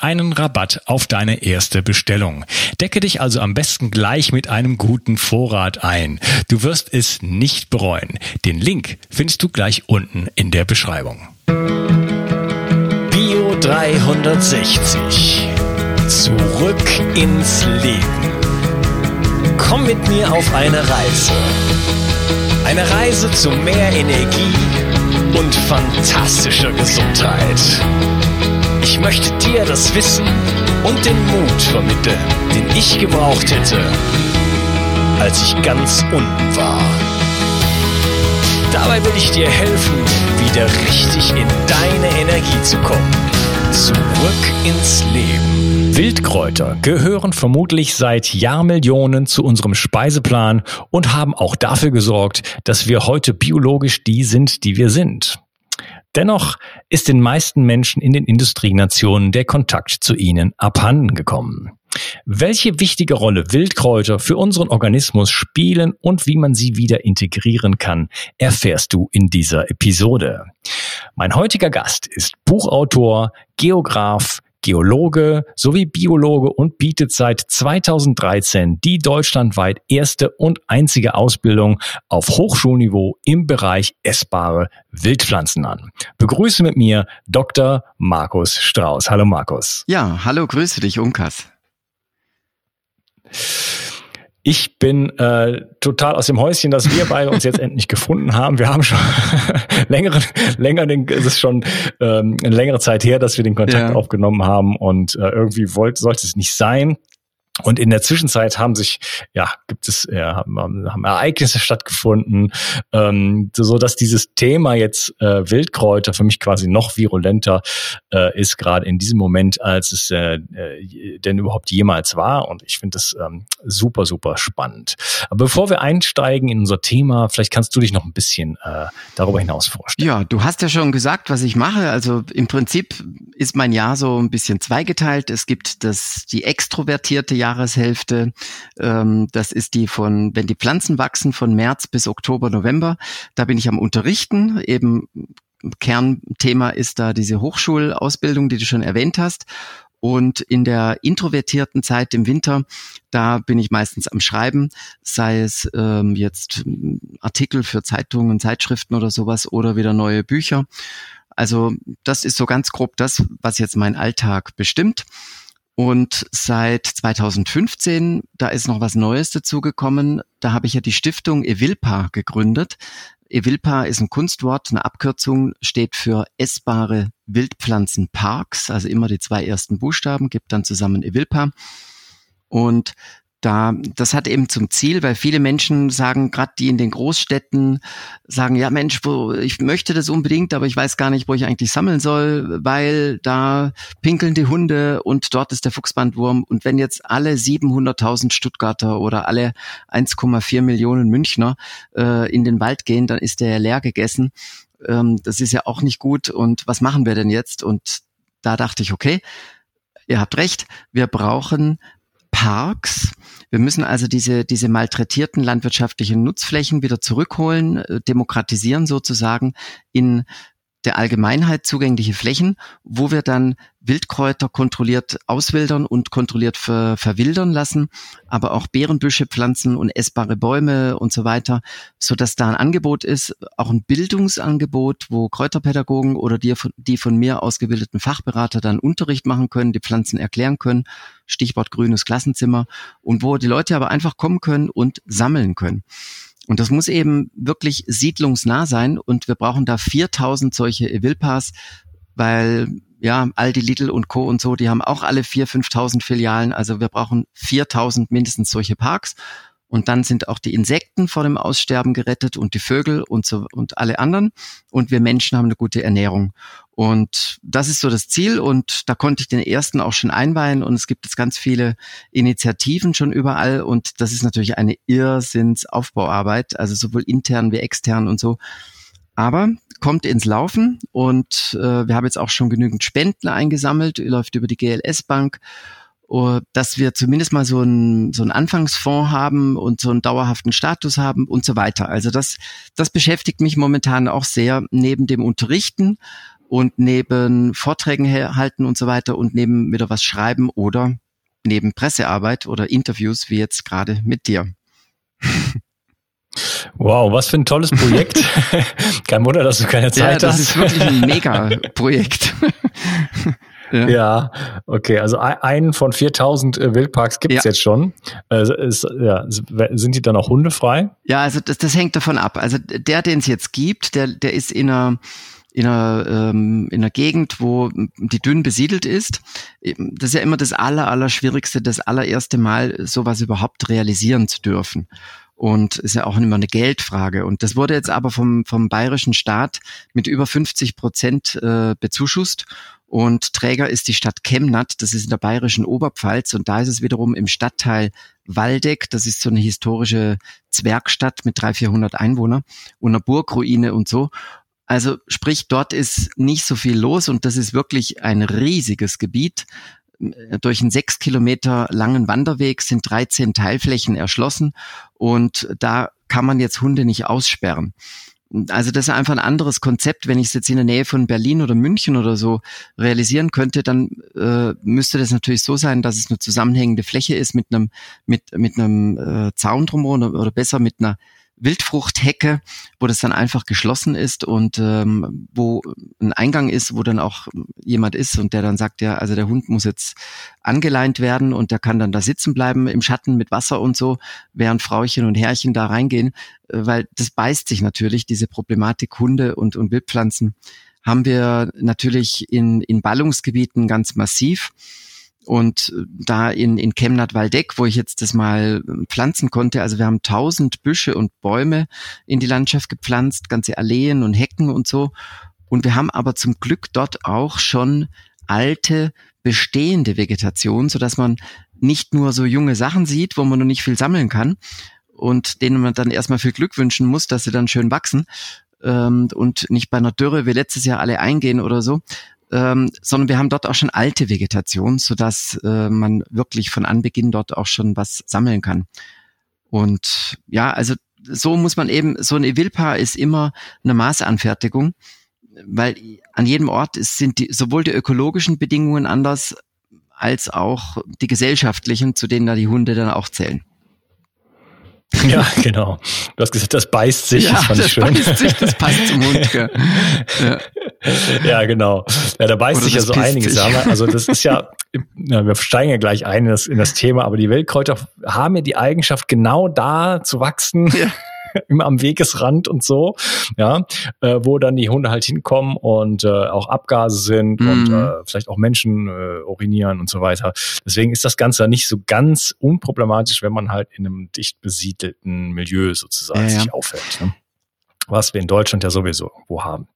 einen Rabatt auf deine erste Bestellung. Decke dich also am besten gleich mit einem guten Vorrat ein. Du wirst es nicht bereuen. Den Link findest du gleich unten in der Beschreibung. Bio 360. Zurück ins Leben. Komm mit mir auf eine Reise. Eine Reise zu mehr Energie und fantastischer Gesundheit. Ich möchte dir das Wissen und den Mut vermitteln, den ich gebraucht hätte, als ich ganz unten war. Dabei will ich dir helfen, wieder richtig in deine Energie zu kommen. Zurück ins Leben. Wildkräuter gehören vermutlich seit Jahrmillionen zu unserem Speiseplan und haben auch dafür gesorgt, dass wir heute biologisch die sind, die wir sind. Dennoch ist den meisten Menschen in den Industrienationen der Kontakt zu ihnen abhanden gekommen. Welche wichtige Rolle Wildkräuter für unseren Organismus spielen und wie man sie wieder integrieren kann, erfährst du in dieser Episode. Mein heutiger Gast ist Buchautor, Geograf, Geologe sowie Biologe und bietet seit 2013 die deutschlandweit erste und einzige Ausbildung auf Hochschulniveau im Bereich essbare Wildpflanzen an. Begrüße mit mir Dr. Markus Strauß. Hallo Markus. Ja, hallo, grüße dich, Unkas. Ich bin äh, total aus dem Häuschen, dass wir beide uns jetzt endlich gefunden haben. Wir haben schon längere, länger den, es ist schon ähm, eine längere Zeit her, dass wir den Kontakt ja. aufgenommen haben und äh, irgendwie wollte, sollte es nicht sein. Und in der Zwischenzeit haben sich, ja, gibt es, ja, haben, haben Ereignisse stattgefunden, ähm, so dass dieses Thema jetzt äh, Wildkräuter für mich quasi noch virulenter äh, ist, gerade in diesem Moment, als es äh, äh, denn überhaupt jemals war. Und ich finde das ähm, super, super spannend. Aber bevor wir einsteigen in unser Thema, vielleicht kannst du dich noch ein bisschen äh, darüber hinaus vorstellen. Ja, du hast ja schon gesagt, was ich mache. Also im Prinzip ist mein Jahr so ein bisschen zweigeteilt. Es gibt das die extrovertierte Jahreshälfte. Ähm, das ist die von, wenn die Pflanzen wachsen, von März bis Oktober, November. Da bin ich am Unterrichten. Eben Kernthema ist da diese Hochschulausbildung, die du schon erwähnt hast. Und in der introvertierten Zeit im Winter, da bin ich meistens am Schreiben, sei es ähm, jetzt Artikel für Zeitungen, Zeitschriften oder sowas oder wieder neue Bücher. Also das ist so ganz grob das, was jetzt mein Alltag bestimmt. Und seit 2015, da ist noch was Neues dazugekommen. Da habe ich ja die Stiftung Evilpa gegründet. Evilpa ist ein Kunstwort, eine Abkürzung, steht für essbare Wildpflanzenparks, also immer die zwei ersten Buchstaben, gibt dann zusammen Evilpa. Und da, das hat eben zum Ziel, weil viele Menschen sagen, gerade die in den Großstädten, sagen, ja Mensch, wo, ich möchte das unbedingt, aber ich weiß gar nicht, wo ich eigentlich sammeln soll, weil da pinkeln die Hunde und dort ist der Fuchsbandwurm. Und wenn jetzt alle 700.000 Stuttgarter oder alle 1,4 Millionen Münchner äh, in den Wald gehen, dann ist der leer gegessen. Ähm, das ist ja auch nicht gut. Und was machen wir denn jetzt? Und da dachte ich, okay, ihr habt recht, wir brauchen Parks. Wir müssen also diese, diese malträtierten landwirtschaftlichen Nutzflächen wieder zurückholen, äh, demokratisieren sozusagen in der Allgemeinheit zugängliche Flächen, wo wir dann Wildkräuter kontrolliert auswildern und kontrolliert ver verwildern lassen, aber auch Beerenbüsche pflanzen und essbare Bäume und so weiter, so dass da ein Angebot ist, auch ein Bildungsangebot, wo Kräuterpädagogen oder die, die von mir ausgebildeten Fachberater dann Unterricht machen können, die Pflanzen erklären können, Stichwort grünes Klassenzimmer, und wo die Leute aber einfach kommen können und sammeln können. Und das muss eben wirklich siedlungsnah sein und wir brauchen da 4000 solche Evilpas, weil ja, Aldi, Lidl und Co. und so, die haben auch alle 4.000, 5.000 Filialen. Also wir brauchen 4.000 mindestens solche Parks. Und dann sind auch die Insekten vor dem Aussterben gerettet und die Vögel und so und alle anderen. Und wir Menschen haben eine gute Ernährung. Und das ist so das Ziel. Und da konnte ich den ersten auch schon einweihen. Und es gibt jetzt ganz viele Initiativen schon überall. Und das ist natürlich eine Irrsinnsaufbauarbeit, also sowohl intern wie extern und so. Aber kommt ins Laufen und äh, wir haben jetzt auch schon genügend Spenden eingesammelt, läuft über die GLS Bank dass wir zumindest mal so einen, so einen Anfangsfonds haben und so einen dauerhaften Status haben und so weiter. Also das, das beschäftigt mich momentan auch sehr neben dem Unterrichten und neben Vorträgen halten und so weiter und neben wieder was schreiben oder neben Pressearbeit oder Interviews wie jetzt gerade mit dir. Wow, was für ein tolles Projekt. Kein Wunder, dass du keine Zeit ja, das hast. Das ist wirklich ein Mega-Projekt. Ja. ja, okay. Also einen von 4000 äh, Wildparks gibt es ja. jetzt schon. Also ist, ja, sind die dann auch hundefrei? Ja, also das, das hängt davon ab. Also der, den es jetzt gibt, der, der ist in einer in einer, ähm, in einer Gegend, wo die dünn besiedelt ist. Das ist ja immer das aller, aller Schwierigste, das allererste Mal sowas überhaupt realisieren zu dürfen. Und ist ja auch immer eine Geldfrage. Und das wurde jetzt aber vom, vom bayerischen Staat mit über 50 Prozent äh, bezuschusst. Und Träger ist die Stadt Chemnat, das ist in der bayerischen Oberpfalz. Und da ist es wiederum im Stadtteil Waldeck, das ist so eine historische Zwergstadt mit 300, 400 Einwohnern und einer Burgruine und so. Also sprich, dort ist nicht so viel los und das ist wirklich ein riesiges Gebiet. Durch einen sechs Kilometer langen Wanderweg sind 13 Teilflächen erschlossen und da kann man jetzt Hunde nicht aussperren. Also das ist einfach ein anderes Konzept. Wenn ich es jetzt in der Nähe von Berlin oder München oder so realisieren könnte, dann äh, müsste das natürlich so sein, dass es eine zusammenhängende Fläche ist mit einem mit mit einem äh, Zaun drumherum oder, oder besser mit einer Wildfruchthecke, wo das dann einfach geschlossen ist und ähm, wo ein Eingang ist, wo dann auch jemand ist und der dann sagt, ja, also der Hund muss jetzt angeleint werden und der kann dann da sitzen bleiben im Schatten mit Wasser und so, während Frauchen und Herrchen da reingehen, äh, weil das beißt sich natürlich, diese Problematik Hunde und, und Wildpflanzen haben wir natürlich in, in Ballungsgebieten ganz massiv. Und da in, in Chemnat-Waldeck, wo ich jetzt das mal pflanzen konnte, also wir haben tausend Büsche und Bäume in die Landschaft gepflanzt, ganze Alleen und Hecken und so. Und wir haben aber zum Glück dort auch schon alte, bestehende Vegetation, so dass man nicht nur so junge Sachen sieht, wo man noch nicht viel sammeln kann und denen man dann erstmal viel Glück wünschen muss, dass sie dann schön wachsen ähm, und nicht bei einer Dürre wie letztes Jahr alle eingehen oder so, ähm, sondern wir haben dort auch schon alte Vegetation, so dass äh, man wirklich von Anbeginn dort auch schon was sammeln kann. Und ja, also so muss man eben, so ein Evilpa ist immer eine Maßanfertigung, weil an jedem Ort ist, sind die, sowohl die ökologischen Bedingungen anders als auch die gesellschaftlichen, zu denen da die Hunde dann auch zählen. Ja, genau. Du hast gesagt, das beißt sich. Ja, das fand das ich schön. beißt sich, das passt zum Hund. Ja. Ja. ja, genau. Ja, da beißt Oder sich ja so einiges. sich. Also das ist ja, ja, wir steigen ja gleich ein in das, in das Thema, aber die Wildkräuter haben ja die Eigenschaft, genau da zu wachsen. Ja. immer am Wegesrand und so, ja, äh, wo dann die Hunde halt hinkommen und äh, auch Abgase sind und Mhm. äh, vielleicht auch Menschen äh, urinieren und so weiter. Deswegen ist das Ganze nicht so ganz unproblematisch, wenn man halt in einem dicht besiedelten Milieu sozusagen Ja, ja. sich aufhält. Ne? Was wir in Deutschland ja sowieso wo haben.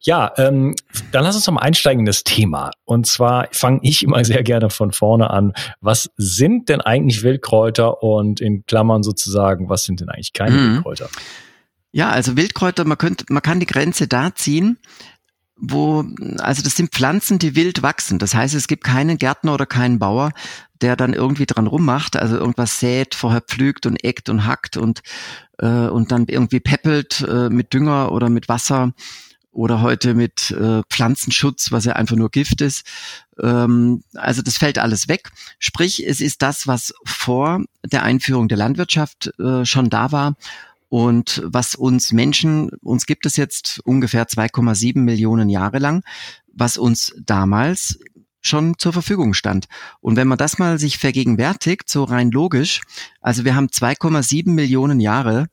Ja, ähm, dann lass uns mal einsteigen in das Thema. Und zwar fange ich immer sehr gerne von vorne an. Was sind denn eigentlich Wildkräuter und in Klammern sozusagen, was sind denn eigentlich keine Mhm. Wildkräuter? Ja, also Wildkräuter, man könnte, man kann die Grenze da ziehen, wo, also das sind Pflanzen, die wild wachsen. Das heißt, es gibt keinen Gärtner oder keinen Bauer, der dann irgendwie dran rummacht, also irgendwas sät, vorher pflügt und eckt und hackt und, äh, und dann irgendwie peppelt äh, mit Dünger oder mit Wasser oder heute mit äh, Pflanzenschutz, was ja einfach nur Gift ist. Ähm, also das fällt alles weg. Sprich, es ist das, was vor der Einführung der Landwirtschaft äh, schon da war und was uns Menschen, uns gibt es jetzt ungefähr 2,7 Millionen Jahre lang, was uns damals schon zur Verfügung stand. Und wenn man das mal sich vergegenwärtigt, so rein logisch, also wir haben 2,7 Millionen Jahre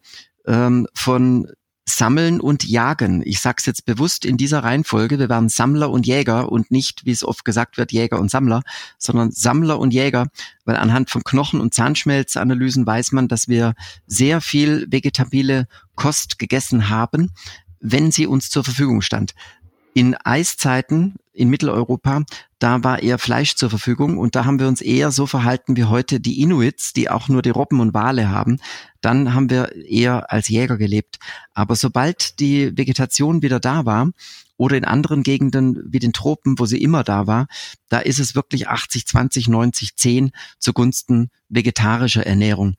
ähm, von Sammeln und Jagen. Ich sage es jetzt bewusst in dieser Reihenfolge. Wir waren Sammler und Jäger und nicht, wie es oft gesagt wird, Jäger und Sammler, sondern Sammler und Jäger, weil anhand von Knochen- und Zahnschmelzanalysen weiß man, dass wir sehr viel vegetabile Kost gegessen haben, wenn sie uns zur Verfügung stand. In Eiszeiten in Mitteleuropa, da war eher Fleisch zur Verfügung und da haben wir uns eher so verhalten wie heute die Inuits, die auch nur die Robben und Wale haben. Dann haben wir eher als Jäger gelebt. Aber sobald die Vegetation wieder da war oder in anderen Gegenden wie den Tropen, wo sie immer da war, da ist es wirklich 80, 20, 90, 10 zugunsten vegetarischer Ernährung.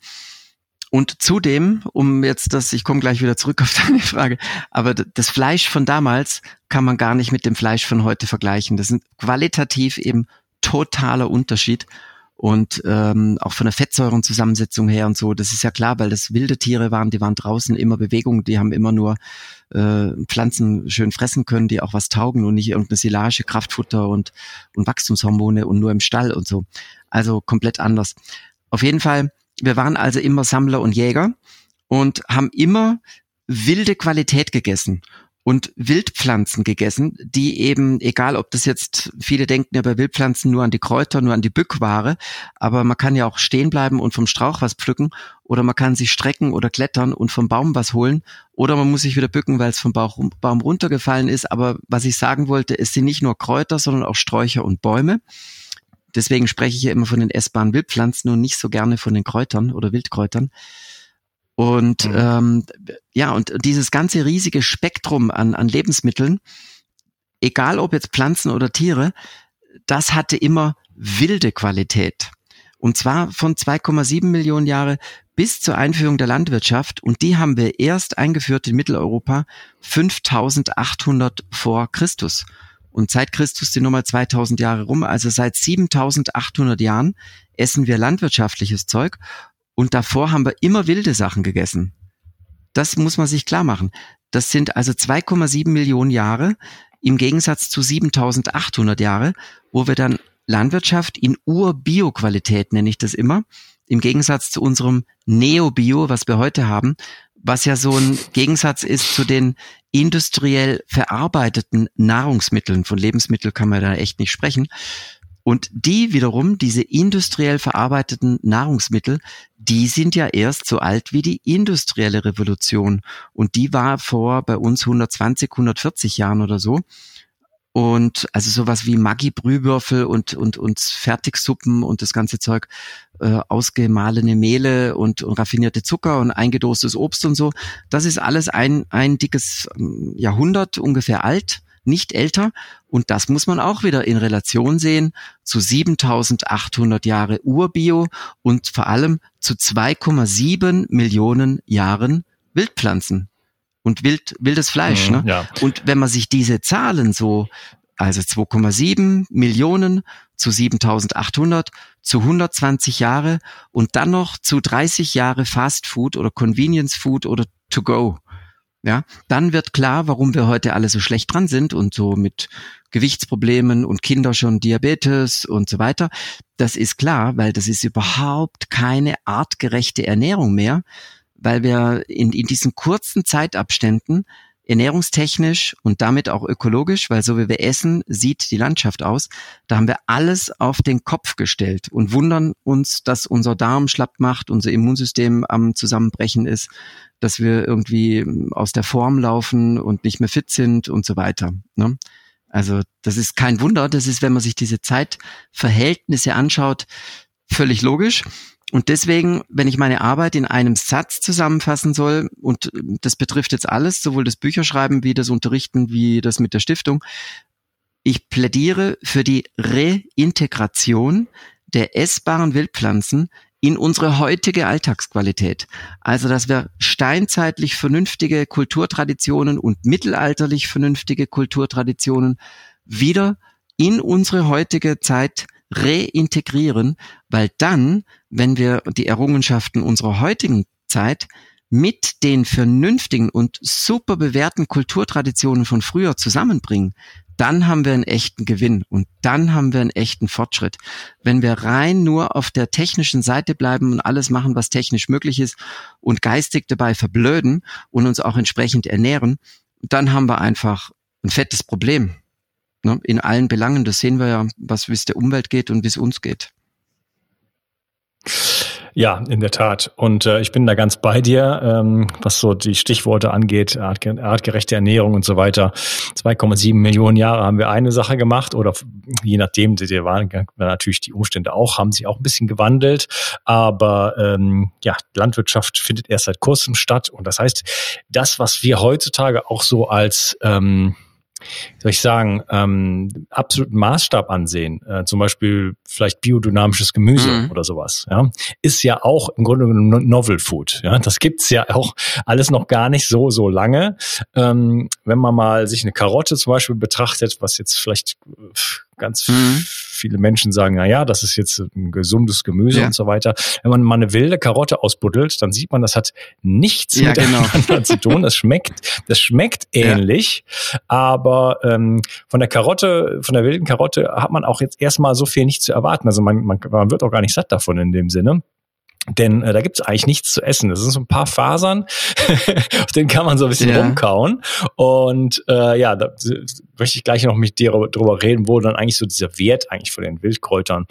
Und zudem, um jetzt das, ich komme gleich wieder zurück auf deine Frage, aber das Fleisch von damals kann man gar nicht mit dem Fleisch von heute vergleichen. Das ist qualitativ eben totaler Unterschied. Und ähm, auch von der Fettsäurenzusammensetzung her und so, das ist ja klar, weil das wilde Tiere waren, die waren draußen immer Bewegung, die haben immer nur äh, Pflanzen schön fressen können, die auch was taugen und nicht irgendeine Silage, Kraftfutter und, und Wachstumshormone und nur im Stall und so. Also komplett anders. Auf jeden Fall wir waren also immer Sammler und Jäger und haben immer wilde Qualität gegessen und Wildpflanzen gegessen, die eben, egal ob das jetzt, viele denken ja bei Wildpflanzen nur an die Kräuter, nur an die Bückware, aber man kann ja auch stehen bleiben und vom Strauch was pflücken oder man kann sich strecken oder klettern und vom Baum was holen oder man muss sich wieder bücken, weil es vom Baum runtergefallen ist. Aber was ich sagen wollte, es sind nicht nur Kräuter, sondern auch Sträucher und Bäume. Deswegen spreche ich ja immer von den essbaren Wildpflanzen und nicht so gerne von den Kräutern oder Wildkräutern. Und mhm. ähm, ja, und dieses ganze riesige Spektrum an, an Lebensmitteln, egal ob jetzt Pflanzen oder Tiere, das hatte immer wilde Qualität. Und zwar von 2,7 Millionen Jahre bis zur Einführung der Landwirtschaft. Und die haben wir erst eingeführt in Mitteleuropa 5800 vor Christus. Und seit Christus sind nochmal 2000 Jahre rum, also seit 7800 Jahren essen wir landwirtschaftliches Zeug und davor haben wir immer wilde Sachen gegessen. Das muss man sich klar machen. Das sind also 2,7 Millionen Jahre im Gegensatz zu 7800 Jahre, wo wir dann Landwirtschaft in Ur-Bio-Qualität nenne ich das immer, im Gegensatz zu unserem Neo-Bio, was wir heute haben, was ja so ein Gegensatz ist zu den industriell verarbeiteten Nahrungsmitteln. Von Lebensmitteln kann man da echt nicht sprechen. Und die wiederum, diese industriell verarbeiteten Nahrungsmittel, die sind ja erst so alt wie die industrielle Revolution. Und die war vor bei uns 120, 140 Jahren oder so. Und also sowas wie Maggi-Brühwürfel und, und, und Fertigsuppen und das ganze Zeug, äh, ausgemahlene Mehle und, und raffinierte Zucker und eingedostes Obst und so. Das ist alles ein, ein dickes ähm, Jahrhundert ungefähr alt, nicht älter. Und das muss man auch wieder in Relation sehen zu 7800 Jahre Urbio und vor allem zu 2,7 Millionen Jahren Wildpflanzen und wild, wildes Fleisch. Mhm, ne? Ja. Und wenn man sich diese Zahlen so, also 2,7 Millionen zu 7800 zu 120 Jahre und dann noch zu 30 Jahre Fast Food oder Convenience Food oder To Go. Ja, dann wird klar, warum wir heute alle so schlecht dran sind und so mit Gewichtsproblemen und Kinder schon Diabetes und so weiter. Das ist klar, weil das ist überhaupt keine artgerechte Ernährung mehr, weil wir in, in diesen kurzen Zeitabständen ernährungstechnisch und damit auch ökologisch, weil so wie wir essen, sieht die Landschaft aus. Da haben wir alles auf den Kopf gestellt und wundern uns, dass unser Darm schlapp macht, unser Immunsystem am Zusammenbrechen ist, dass wir irgendwie aus der Form laufen und nicht mehr fit sind und so weiter. Ne? Also das ist kein Wunder, das ist, wenn man sich diese Zeitverhältnisse anschaut, völlig logisch. Und deswegen, wenn ich meine Arbeit in einem Satz zusammenfassen soll, und das betrifft jetzt alles, sowohl das Bücherschreiben wie das Unterrichten wie das mit der Stiftung, ich plädiere für die Reintegration der essbaren Wildpflanzen in unsere heutige Alltagsqualität. Also, dass wir steinzeitlich vernünftige Kulturtraditionen und mittelalterlich vernünftige Kulturtraditionen wieder in unsere heutige Zeit reintegrieren, weil dann, wenn wir die Errungenschaften unserer heutigen Zeit mit den vernünftigen und super bewährten Kulturtraditionen von früher zusammenbringen, dann haben wir einen echten Gewinn und dann haben wir einen echten Fortschritt. Wenn wir rein nur auf der technischen Seite bleiben und alles machen, was technisch möglich ist und geistig dabei verblöden und uns auch entsprechend ernähren, dann haben wir einfach ein fettes Problem. Ne? In allen Belangen, das sehen wir ja, was wie es der Umwelt geht und wie es uns geht. Ja, in der Tat. Und äh, ich bin da ganz bei dir, ähm, was so die Stichworte angeht, art, artgerechte Ernährung und so weiter. 2,7 Millionen Jahre haben wir eine Sache gemacht oder je nachdem, die, die waren natürlich die Umstände auch, haben sich auch ein bisschen gewandelt. Aber ähm, ja, Landwirtschaft findet erst seit kurzem statt. Und das heißt, das, was wir heutzutage auch so als ähm, soll ich sagen, ähm, absoluten Maßstab ansehen, äh, zum Beispiel vielleicht biodynamisches Gemüse mhm. oder sowas, ja, ist ja auch im Grunde genommen Novel Food. Ja, das gibt's ja auch alles noch gar nicht so so lange. Ähm, wenn man mal sich eine Karotte zum Beispiel betrachtet, was jetzt vielleicht ganz mhm. viele Menschen sagen, na ja, das ist jetzt ein gesundes Gemüse ja. und so weiter. Wenn man mal eine wilde Karotte ausbuddelt, dann sieht man, das hat nichts ja, miteinander genau. zu tun. Das schmeckt, das schmeckt ähnlich, ja. aber ähm, von der Karotte, von der wilden Karotte hat man auch jetzt erstmal so viel nicht zu erwarten. Also man, man, man wird auch gar nicht satt davon in dem Sinne. Denn äh, da gibt's eigentlich nichts zu essen. Das sind so ein paar Fasern, auf denen kann man so ein bisschen ja. rumkauen. Und äh, ja, da möchte ich gleich noch mit dir drüber reden, wo dann eigentlich so dieser Wert eigentlich von den Wildkräutern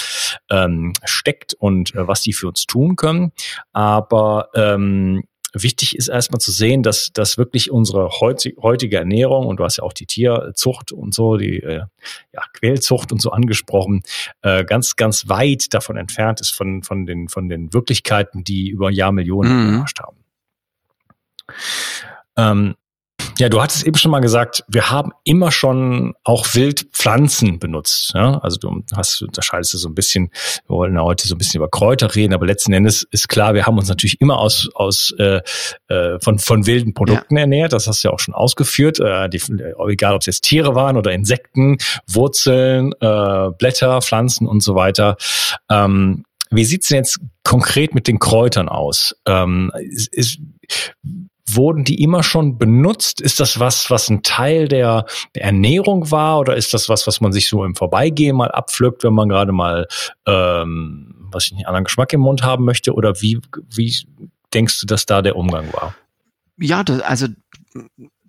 ähm, steckt und äh, was die für uns tun können. Aber ähm, wichtig ist erstmal zu sehen, dass, dass wirklich unsere heutige Ernährung, und du hast ja auch die Tierzucht und so, die äh, ja, Quälzucht und so angesprochen, äh, ganz, ganz weit davon entfernt ist von, von, den, von den Wirklichkeiten, die über Jahrmillionen mhm. haben. Ähm, ja, du hattest eben schon mal gesagt, wir haben immer schon auch Wildpflanzen benutzt. Ja? Also du hast, unterscheidest du so ein bisschen, wir wollen ja heute so ein bisschen über Kräuter reden, aber letzten Endes ist klar, wir haben uns natürlich immer aus, aus äh, äh von, von wilden Produkten ja. ernährt. Das hast du ja auch schon ausgeführt. Äh, die, egal, ob es jetzt Tiere waren oder Insekten, Wurzeln, äh, Blätter, Pflanzen und so weiter. Ähm, wie sieht's denn jetzt konkret mit den Kräutern aus? Ähm, ist, ist, wurden die immer schon benutzt? Ist das was, was ein Teil der, Ernährung war oder ist das was, was man sich so im Vorbeigehen mal abpflückt, wenn man gerade mal, ähm, was ich nicht, anderen Geschmack im Mund haben möchte? Oder wie, wie denkst du, dass da der Umgang war? Ja, das, also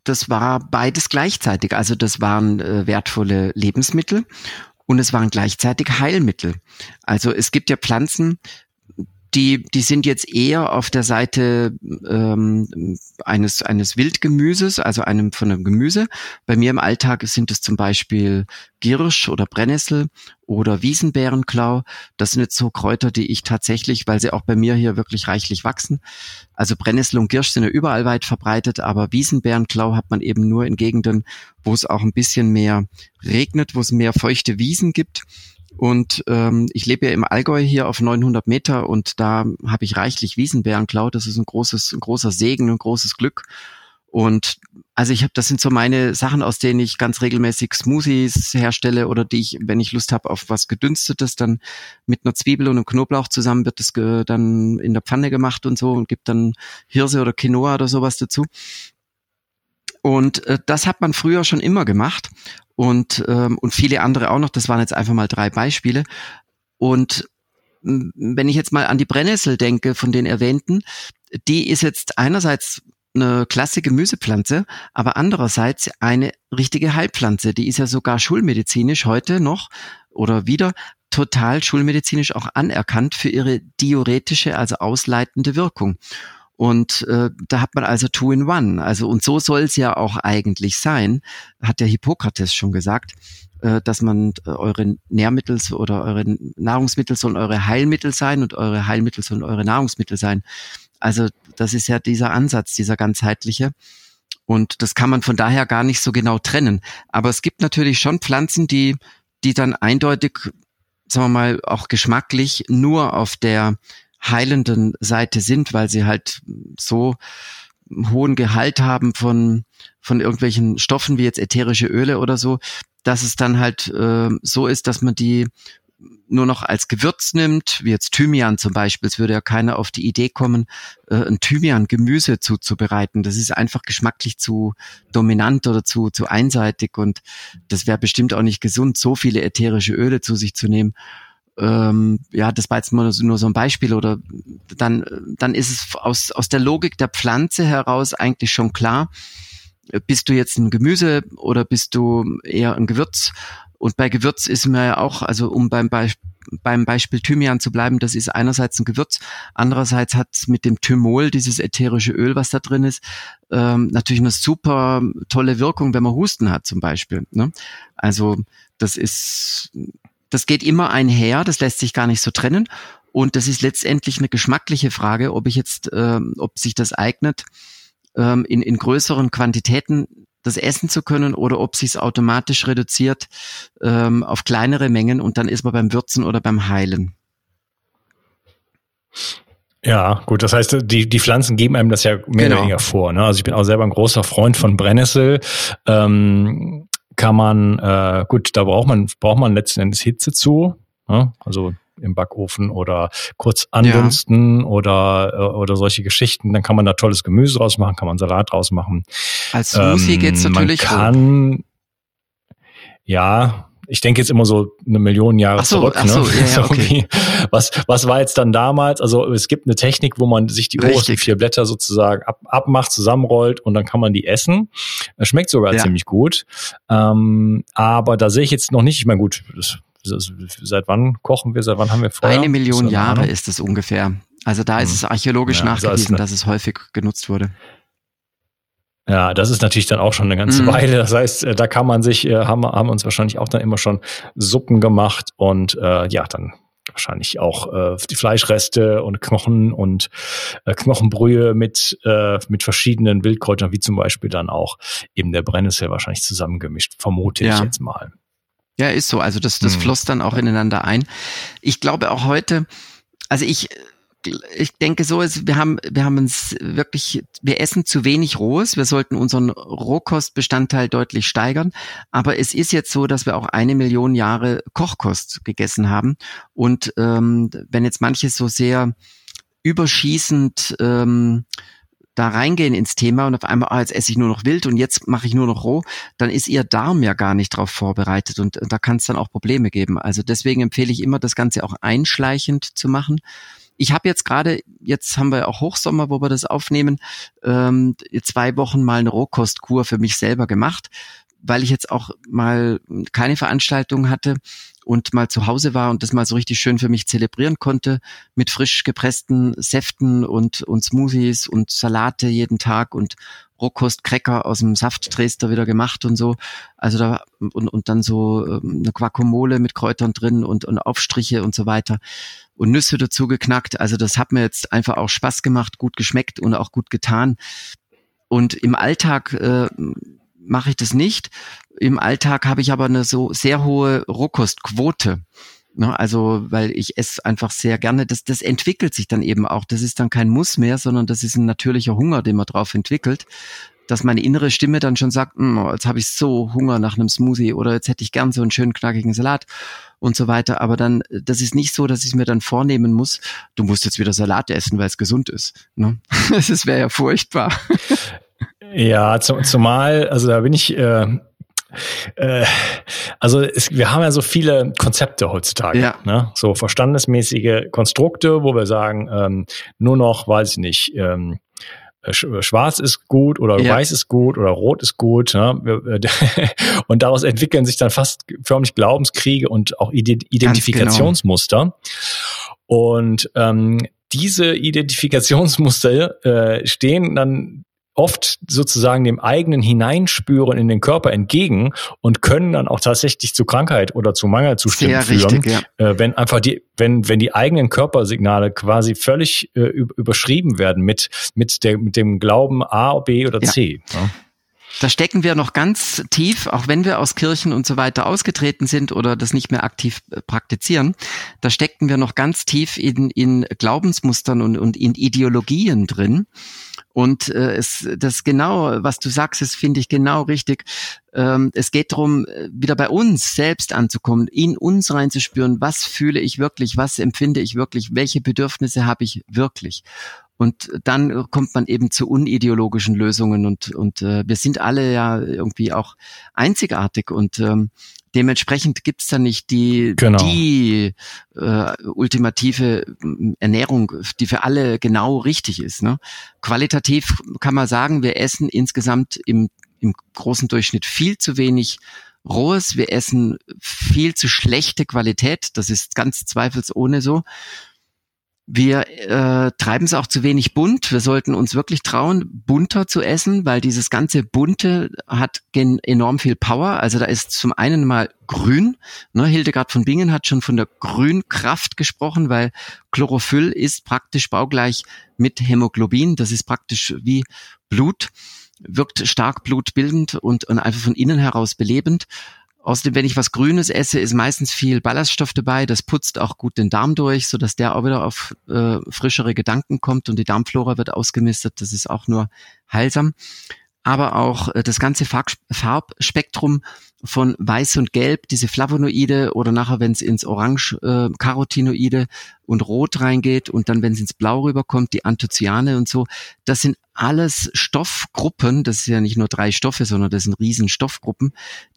das war beides gleichzeitig. Also das waren äh, wertvolle Lebensmittel und es waren gleichzeitig Heilmittel. Also es gibt ja Pflanzen, die, die sind jetzt eher auf der Seite ähm, eines, eines Wildgemüses, also einem von einem Gemüse. Bei mir im Alltag sind es zum Beispiel Girsch oder Brennnessel oder Wiesenbärenklau. Das sind jetzt so Kräuter, die ich tatsächlich, weil sie auch bei mir hier wirklich reichlich wachsen. Also Brennnessel und Girsch sind ja überall weit verbreitet, aber Wiesenbärenklau hat man eben nur in Gegenden, wo es auch ein bisschen mehr regnet, wo es mehr feuchte Wiesen gibt. Und ähm, ich lebe ja im Allgäu hier auf 900 Meter und da habe ich reichlich Wiesenbärenklau. Das ist ein großes, ein großer Segen, ein großes Glück. Und also ich habe, das sind so meine Sachen, aus denen ich ganz regelmäßig Smoothies herstelle oder die ich, wenn ich Lust habe auf was gedünstetes, dann mit einer Zwiebel und einem Knoblauch zusammen wird das dann in der Pfanne gemacht und so und gibt dann Hirse oder Quinoa oder sowas dazu. Und äh, das hat man früher schon immer gemacht und, ähm, und viele andere auch noch. Das waren jetzt einfach mal drei Beispiele. Und wenn ich jetzt mal an die Brennnessel denke, von den erwähnten, die ist jetzt einerseits eine klasse Gemüsepflanze, aber andererseits eine richtige Heilpflanze. Die ist ja sogar schulmedizinisch heute noch oder wieder total schulmedizinisch auch anerkannt für ihre diuretische, also ausleitende Wirkung. Und äh, da hat man also Two in One. Also und so soll es ja auch eigentlich sein, hat der Hippokrates schon gesagt, äh, dass man äh, eure Nährmittel oder eure Nahrungsmittel sollen eure Heilmittel sein und eure Heilmittel sollen eure Nahrungsmittel sein. Also das ist ja dieser Ansatz, dieser ganzheitliche. Und das kann man von daher gar nicht so genau trennen. Aber es gibt natürlich schon Pflanzen, die, die dann eindeutig, sagen wir mal, auch geschmacklich nur auf der heilenden Seite sind, weil sie halt so hohen Gehalt haben von, von irgendwelchen Stoffen wie jetzt ätherische Öle oder so, dass es dann halt äh, so ist, dass man die nur noch als Gewürz nimmt, wie jetzt Thymian zum Beispiel. Es würde ja keiner auf die Idee kommen, äh, ein Thymian-Gemüse zuzubereiten. Das ist einfach geschmacklich zu dominant oder zu, zu einseitig und das wäre bestimmt auch nicht gesund, so viele ätherische Öle zu sich zu nehmen. Ähm, ja, das war jetzt nur, nur so ein Beispiel oder dann, dann ist es aus, aus der Logik der Pflanze heraus eigentlich schon klar, bist du jetzt ein Gemüse oder bist du eher ein Gewürz und bei Gewürz ist mir ja auch, also um beim, Be beim Beispiel Thymian zu bleiben, das ist einerseits ein Gewürz, andererseits hat es mit dem Thymol, dieses ätherische Öl, was da drin ist, ähm, natürlich eine super tolle Wirkung, wenn man Husten hat zum Beispiel. Ne? Also das ist, das geht immer einher, das lässt sich gar nicht so trennen. Und das ist letztendlich eine geschmackliche Frage, ob ich jetzt, ähm, ob sich das eignet, ähm, in, in größeren Quantitäten das essen zu können oder ob sich es automatisch reduziert ähm, auf kleinere Mengen und dann ist man beim Würzen oder beim Heilen. Ja, gut, das heißt, die, die Pflanzen geben einem das ja mehr genau. oder weniger vor. Ne? Also ich bin auch selber ein großer Freund von Brennnessel. Ähm, kann man, äh, gut, da braucht man, braucht man letzten Endes Hitze zu. Ne? Also im Backofen oder kurz andunsten ja. oder, äh, oder solche Geschichten. Dann kann man da tolles Gemüse draus machen, kann man Salat draus machen. Als Smoothie ähm, geht's natürlich. Man kann, ja, ich denke jetzt immer so eine Million Jahre ach so, zurück. Ach ne? so, ja, ja, okay. Was, was war jetzt dann damals? Also es gibt eine Technik, wo man sich die obersten vier Blätter sozusagen ab, abmacht, zusammenrollt und dann kann man die essen. Das schmeckt sogar ja. ziemlich gut. Ähm, aber da sehe ich jetzt noch nicht, ich meine, gut, das seit wann kochen wir, seit wann haben wir Feuer? Eine Million Jahre ist es ungefähr. Also da ist hm. es archäologisch ja, nachgewiesen, dass es häufig genutzt wurde. Ja, das ist natürlich dann auch schon eine ganze mm. Weile. Das heißt, äh, da kann man sich, äh, haben, haben uns wahrscheinlich auch dann immer schon Suppen gemacht und äh, ja, dann wahrscheinlich auch äh, die Fleischreste und Knochen und äh, Knochenbrühe mit, äh, mit verschiedenen Wildkräutern, wie zum Beispiel dann auch eben der Brennnessel wahrscheinlich zusammengemischt, vermute ja. ich jetzt mal. Ja, ist so. Also das, das hm. floss dann auch ineinander ein. Ich glaube auch heute, also ich, ich denke so, ist, wir haben, wir haben uns wirklich, wir essen zu wenig Rohes. Wir sollten unseren Rohkostbestandteil deutlich steigern. Aber es ist jetzt so, dass wir auch eine Million Jahre Kochkost gegessen haben. Und ähm, wenn jetzt manches so sehr überschießend ähm, da reingehen ins Thema und auf einmal, ah, jetzt esse ich nur noch wild und jetzt mache ich nur noch roh, dann ist ihr Darm ja gar nicht darauf vorbereitet und, und da kann es dann auch Probleme geben. Also deswegen empfehle ich immer, das Ganze auch einschleichend zu machen. Ich habe jetzt gerade, jetzt haben wir auch Hochsommer, wo wir das aufnehmen, ähm, zwei Wochen mal eine Rohkostkur für mich selber gemacht, weil ich jetzt auch mal keine Veranstaltung hatte und mal zu Hause war und das mal so richtig schön für mich zelebrieren konnte mit frisch gepressten Säften und, und Smoothies und Salate jeden Tag und Rohkostcracker aus dem Saftdrester wieder gemacht und so. Also da und, und dann so ähm, eine Guacamole mit Kräutern drin und, und Aufstriche und so weiter und Nüsse dazu geknackt. Also das hat mir jetzt einfach auch Spaß gemacht, gut geschmeckt und auch gut getan. Und im Alltag äh, mache ich das nicht. Im Alltag habe ich aber eine so sehr hohe Rohkostquote. Ne, also, weil ich esse einfach sehr gerne. Das, das entwickelt sich dann eben auch. Das ist dann kein Muss mehr, sondern das ist ein natürlicher Hunger, den man drauf entwickelt. Dass meine innere Stimme dann schon sagt, hm, jetzt habe ich so Hunger nach einem Smoothie oder jetzt hätte ich gern so einen schönen knackigen Salat und so weiter. Aber dann, das ist nicht so, dass ich mir dann vornehmen muss, du musst jetzt wieder Salat essen, weil es gesund ist. Ne? Das wäre ja furchtbar. Ja, zumal, also da bin ich, äh, äh, also es, wir haben ja so viele Konzepte heutzutage, ja. ne? so verstandesmäßige Konstrukte, wo wir sagen, ähm, nur noch, weiß ich nicht, ähm, äh, Schwarz ist gut oder ja. Weiß ist gut oder Rot ist gut. Ne? Und daraus entwickeln sich dann fast förmlich Glaubenskriege und auch genau. Identifikationsmuster. Genau. Und ähm, diese Identifikationsmuster äh, stehen dann oft sozusagen dem eigenen Hineinspüren in den Körper entgegen und können dann auch tatsächlich zu Krankheit oder zu Mangelzuständen führen, richtig, ja. äh, wenn einfach die, wenn, wenn die eigenen Körpersignale quasi völlig äh, überschrieben werden mit, mit, der, mit dem Glauben A, B oder C. Ja. Da stecken wir noch ganz tief, auch wenn wir aus Kirchen und so weiter ausgetreten sind oder das nicht mehr aktiv äh, praktizieren, da stecken wir noch ganz tief in, in Glaubensmustern und, und in Ideologien drin. Und äh, es, das genau, was du sagst, das finde ich genau richtig. Ähm, es geht darum, äh, wieder bei uns selbst anzukommen, in uns reinzuspüren, was fühle ich wirklich, was empfinde ich wirklich, welche Bedürfnisse habe ich wirklich. Und dann kommt man eben zu unideologischen Lösungen und, und äh, wir sind alle ja irgendwie auch einzigartig und ähm, dementsprechend gibt's da nicht die, genau. die äh, ultimative Ernährung, die für alle genau richtig ist. Ne? Qualitativ kann man sagen, wir essen insgesamt im, im großen Durchschnitt viel zu wenig Rohes, wir essen viel zu schlechte Qualität, das ist ganz zweifelsohne so. Wir äh, treiben es auch zu wenig bunt. Wir sollten uns wirklich trauen, bunter zu essen, weil dieses ganze Bunte hat enorm viel Power. Also da ist zum einen mal grün. Ne, Hildegard von Bingen hat schon von der Grünkraft gesprochen, weil Chlorophyll ist praktisch baugleich mit Hämoglobin. Das ist praktisch wie Blut, wirkt stark blutbildend und, und einfach von innen heraus belebend. Außerdem, wenn ich was Grünes esse, ist meistens viel Ballaststoff dabei. Das putzt auch gut den Darm durch, so dass der auch wieder auf äh, frischere Gedanken kommt und die Darmflora wird ausgemistet. Das ist auch nur heilsam. Aber auch äh, das ganze Farb Farbspektrum von Weiß und Gelb, diese Flavonoide oder nachher, wenn es ins Orange äh, Carotinoide und Rot reingeht und dann, wenn es ins Blau rüberkommt, die Anthocyane und so, das sind alles Stoffgruppen, das ist ja nicht nur drei Stoffe, sondern das sind riesen Stoffgruppen,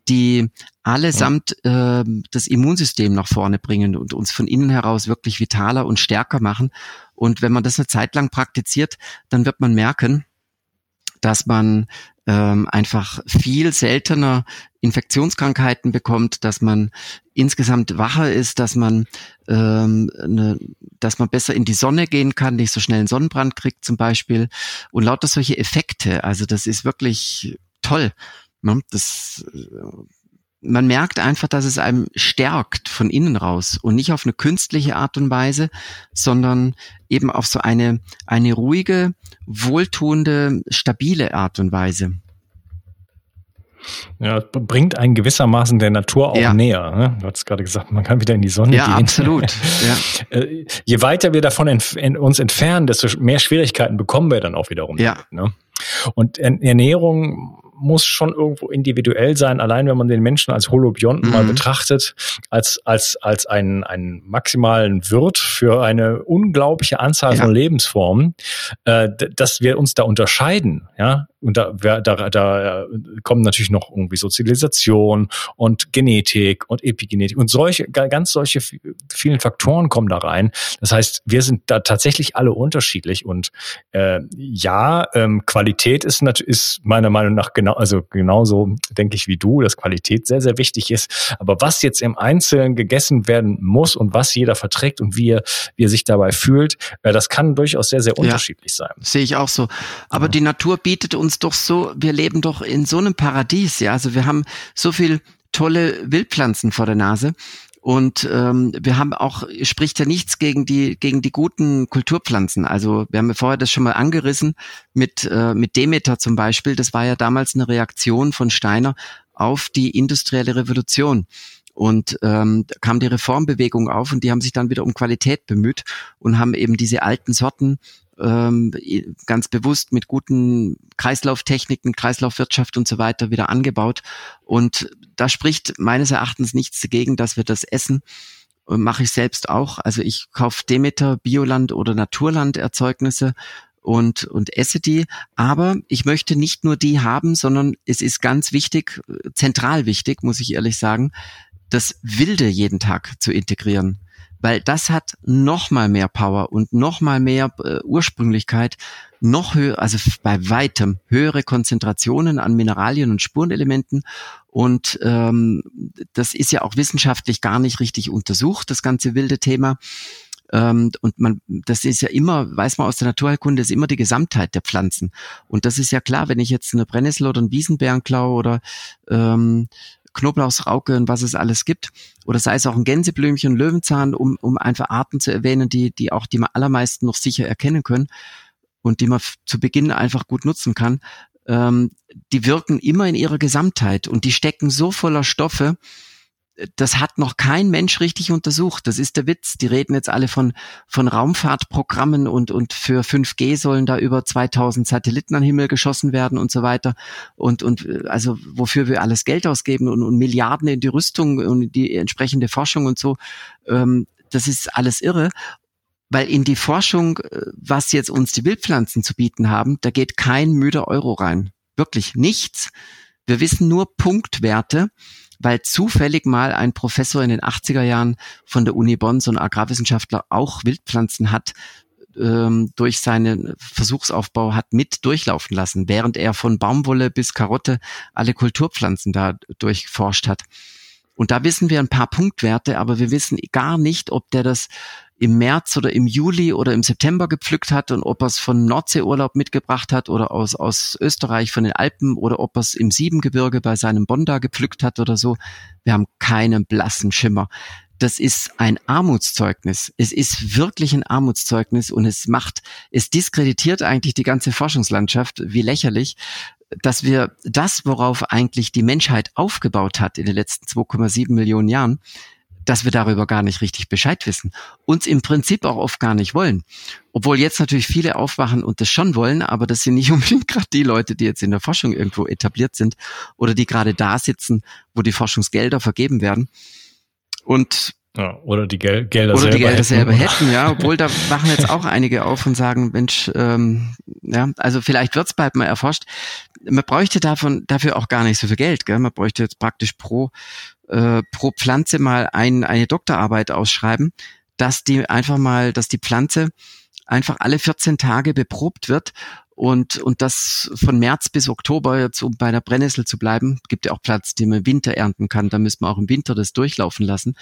die allesamt äh, das Immunsystem nach vorne bringen und uns von innen heraus wirklich vitaler und stärker machen. Und wenn man das eine Zeit lang praktiziert, dann wird man merken, dass man ähm, einfach viel seltener Infektionskrankheiten bekommt, dass man insgesamt wacher ist, dass man ähm, ne, dass man besser in die Sonne gehen kann, nicht so schnell einen Sonnenbrand kriegt zum Beispiel und lauter solche Effekte. Also das ist wirklich toll. Ne? Das man merkt einfach, dass es einem stärkt von innen raus und nicht auf eine künstliche Art und Weise, sondern eben auf so eine, eine ruhige, wohltuende, stabile Art und Weise. Ja, bringt einen gewissermaßen der Natur auch ja. näher. Ne? Du hast gerade gesagt, man kann wieder in die Sonne ja, gehen. Absolut. Ja, äh, Je weiter wir davon entf uns entfernen, desto mehr Schwierigkeiten bekommen wir dann auch wiederum. Ja. Ne? Und Ernährung muss schon irgendwo individuell sein, allein wenn man den Menschen als Holobionten mhm. mal betrachtet, als, als, als einen, einen maximalen Wirt für eine unglaubliche Anzahl ja. von Lebensformen, äh, dass wir uns da unterscheiden, ja, und da, da, da kommen natürlich noch irgendwie Sozialisation und Genetik und Epigenetik und solche, ganz solche vielen Faktoren kommen da rein. Das heißt, wir sind da tatsächlich alle unterschiedlich und äh, ja, ähm, Qualität ist natürlich ist meiner Meinung nach genau, also genauso denke ich wie du, dass Qualität sehr, sehr wichtig ist. Aber was jetzt im Einzelnen gegessen werden muss und was jeder verträgt und wie er, wie er sich dabei fühlt, äh, das kann durchaus sehr, sehr unterschiedlich ja, sein. Sehe ich auch so. Aber ja. die Natur bietet uns uns doch so, wir leben doch in so einem Paradies, ja. Also wir haben so viel tolle Wildpflanzen vor der Nase. Und ähm, wir haben auch, spricht ja nichts gegen die, gegen die guten Kulturpflanzen. Also wir haben ja vorher das schon mal angerissen mit, äh, mit Demeter zum Beispiel. Das war ja damals eine Reaktion von Steiner auf die industrielle Revolution. Und ähm, kam die Reformbewegung auf und die haben sich dann wieder um Qualität bemüht und haben eben diese alten Sorten ähm, ganz bewusst mit guten Kreislauftechniken, Kreislaufwirtschaft und so weiter wieder angebaut. Und da spricht meines Erachtens nichts dagegen, dass wir das essen. Mache ich selbst auch. Also ich kaufe Demeter, Bioland oder Naturland Erzeugnisse und, und esse die. Aber ich möchte nicht nur die haben, sondern es ist ganz wichtig, zentral wichtig, muss ich ehrlich sagen, das Wilde jeden Tag zu integrieren weil das hat noch mal mehr Power und noch mal mehr äh, Ursprünglichkeit, noch höher, also bei weitem höhere Konzentrationen an Mineralien und Spurenelementen und ähm, das ist ja auch wissenschaftlich gar nicht richtig untersucht, das ganze wilde Thema. Ähm, und man, das ist ja immer, weiß man aus der Naturheilkunde, ist immer die Gesamtheit der Pflanzen. Und das ist ja klar, wenn ich jetzt eine Brennnessel oder einen Wiesenbären klaue oder ähm, Knoblauchsrauke und was es alles gibt. Oder sei es auch ein Gänseblümchen, Löwenzahn, um, um einfach Arten zu erwähnen, die, die auch die allermeisten noch sicher erkennen können und die man zu Beginn einfach gut nutzen kann. ähm, die wirken immer in ihrer Gesamtheit und die stecken so voller Stoffe, das hat noch kein Mensch richtig untersucht. Das ist der Witz. Die reden jetzt alle von, von Raumfahrtprogrammen und, und für 5G sollen da über 2000 Satelliten an den Himmel geschossen werden und so weiter. Und, und also wofür wir alles Geld ausgeben und, und Milliarden in die Rüstung und die entsprechende Forschung und so. Ähm, das ist alles irre. Weil in die Forschung, äh, was jetzt uns die Wildpflanzen zu bieten haben, da geht kein müder Euro rein. Wirklich nichts. Wir wissen nur Punktwerte weil zufällig mal ein Professor in den 80er Jahren von der Uni Bonn, so ein Agrarwissenschaftler, auch Wildpflanzen hat ähm, durch seinen Versuchsaufbau hat mit durchlaufen lassen, während er von Baumwolle bis Karotte alle Kulturpflanzen da durchforscht hat. Und da wissen wir ein paar Punktwerte, aber wir wissen gar nicht, ob der das im März oder im Juli oder im September gepflückt hat und ob er es von Nordseeurlaub mitgebracht hat oder aus, aus Österreich von den Alpen oder ob er es im Siebengebirge bei seinem Bonda gepflückt hat oder so. Wir haben keinen blassen Schimmer. Das ist ein Armutszeugnis. Es ist wirklich ein Armutszeugnis und es macht, es diskreditiert eigentlich die ganze Forschungslandschaft, wie lächerlich, dass wir das, worauf eigentlich die Menschheit aufgebaut hat in den letzten 2,7 Millionen Jahren, dass wir darüber gar nicht richtig Bescheid wissen, uns im Prinzip auch oft gar nicht wollen. Obwohl jetzt natürlich viele aufwachen und das schon wollen, aber das sind nicht unbedingt gerade die Leute, die jetzt in der Forschung irgendwo etabliert sind oder die gerade da sitzen, wo die Forschungsgelder vergeben werden. Und ja, oder die Gel Gelder oder selber die Gelder hätten. selber hätten, ja. Obwohl da wachen jetzt auch einige auf und sagen, Mensch, ähm, ja, also vielleicht wird's bald mal erforscht. Man bräuchte davon dafür auch gar nicht so viel Geld, gell? Man bräuchte jetzt praktisch pro äh, pro Pflanze mal ein, eine Doktorarbeit ausschreiben, dass die einfach mal, dass die Pflanze einfach alle 14 Tage beprobt wird und, und das von März bis Oktober, jetzt um bei der Brennnessel zu bleiben, gibt ja auch Platz, den man im Winter ernten kann, da müsste man auch im Winter das durchlaufen lassen.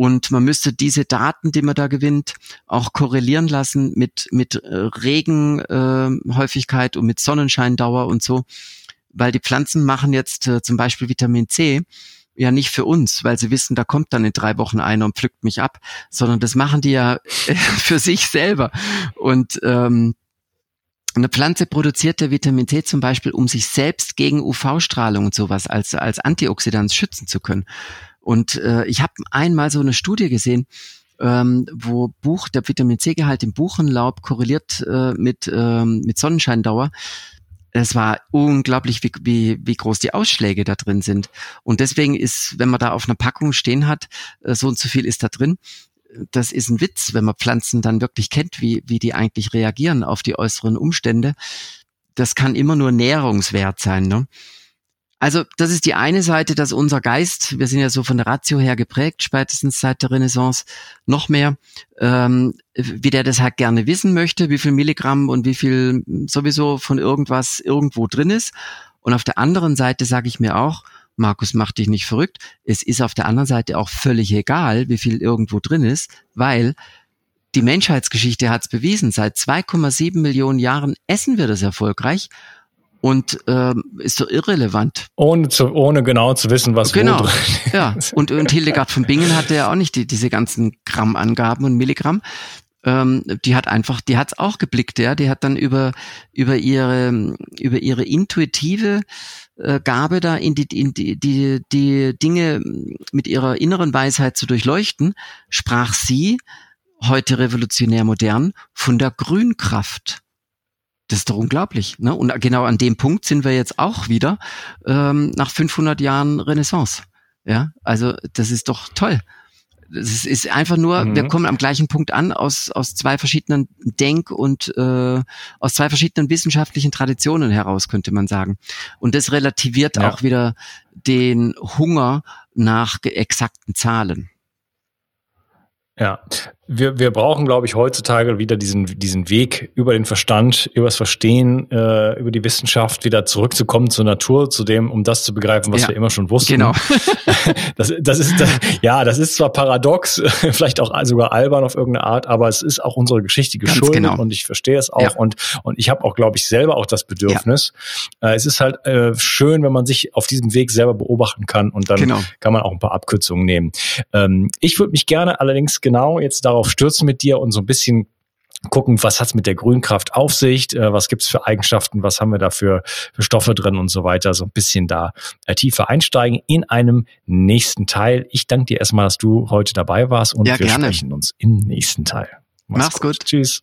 Und man müsste diese Daten, die man da gewinnt, auch korrelieren lassen mit, mit äh, Regenhäufigkeit äh, und mit Sonnenscheindauer und so. Weil die Pflanzen machen jetzt äh, zum Beispiel Vitamin C ja nicht für uns, weil sie wissen, da kommt dann in drei Wochen einer und pflückt mich ab, sondern das machen die ja für sich selber. Und ähm, eine Pflanze produziert der Vitamin C zum Beispiel, um sich selbst gegen UV-Strahlung und sowas als, als Antioxidant schützen zu können. Und äh, ich habe einmal so eine Studie gesehen, ähm, wo Buch, der Vitamin C-Gehalt im Buchenlaub korreliert äh, mit, ähm, mit Sonnenscheindauer es war unglaublich, wie, wie, wie groß die Ausschläge da drin sind. Und deswegen ist, wenn man da auf einer Packung stehen hat, äh, so und so viel ist da drin, das ist ein Witz, wenn man Pflanzen dann wirklich kennt, wie, wie die eigentlich reagieren auf die äußeren Umstände. Das kann immer nur Nährungswert sein. Ne? Also das ist die eine Seite, dass unser Geist, wir sind ja so von der Ratio her geprägt, spätestens seit der Renaissance, noch mehr, ähm, wie der das halt gerne wissen möchte, wie viel Milligramm und wie viel sowieso von irgendwas irgendwo drin ist. Und auf der anderen Seite sage ich mir auch, Markus, mach dich nicht verrückt. Es ist auf der anderen Seite auch völlig egal, wie viel irgendwo drin ist, weil die Menschheitsgeschichte hat es bewiesen. Seit 2,7 Millionen Jahren essen wir das erfolgreich und ähm, ist so irrelevant. Ohne, zu, ohne genau zu wissen, was genau. wo drin ist. Ja, und, und Hildegard von Bingen hatte ja auch nicht die, diese ganzen Grammangaben und Milligramm. Ähm, die hat einfach, die hat's auch geblickt, ja. Die hat dann über über ihre über ihre intuitive äh, Gabe da in die, in die die die Dinge mit ihrer inneren Weisheit zu durchleuchten, sprach sie heute revolutionär modern von der Grünkraft. Das ist doch unglaublich. Ne? Und genau an dem Punkt sind wir jetzt auch wieder ähm, nach 500 Jahren Renaissance. Ja, also das ist doch toll. Das ist einfach nur, mhm. wir kommen am gleichen Punkt an aus, aus zwei verschiedenen Denk- und äh, aus zwei verschiedenen wissenschaftlichen Traditionen heraus, könnte man sagen. Und das relativiert ja. auch wieder den Hunger nach exakten Zahlen. Ja, wir, wir brauchen, glaube ich, heutzutage wieder diesen, diesen Weg über den Verstand, über das Verstehen, äh, über die Wissenschaft wieder zurückzukommen zur Natur, zu dem, um das zu begreifen, was ja, wir immer schon wussten. Genau. das, das ist, das, ja, das ist zwar paradox, vielleicht auch sogar albern auf irgendeine Art, aber es ist auch unsere Geschichte geschuldet genau. und ich verstehe es auch ja. und, und ich habe auch, glaube ich, selber auch das Bedürfnis. Ja. Äh, es ist halt äh, schön, wenn man sich auf diesem Weg selber beobachten kann und dann genau. kann man auch ein paar Abkürzungen nehmen. Ähm, ich würde mich gerne allerdings genau jetzt darauf stürzen mit dir und so ein bisschen gucken, was hat's mit der Grünkraft auf sich, äh, was gibt's für Eigenschaften, was haben wir da für, für Stoffe drin und so weiter. So ein bisschen da äh, tiefer einsteigen in einem nächsten Teil. Ich danke dir erstmal, dass du heute dabei warst und Ja, wir gerne. sprechen uns im nächsten Teil. Mach's gut. Tschüss.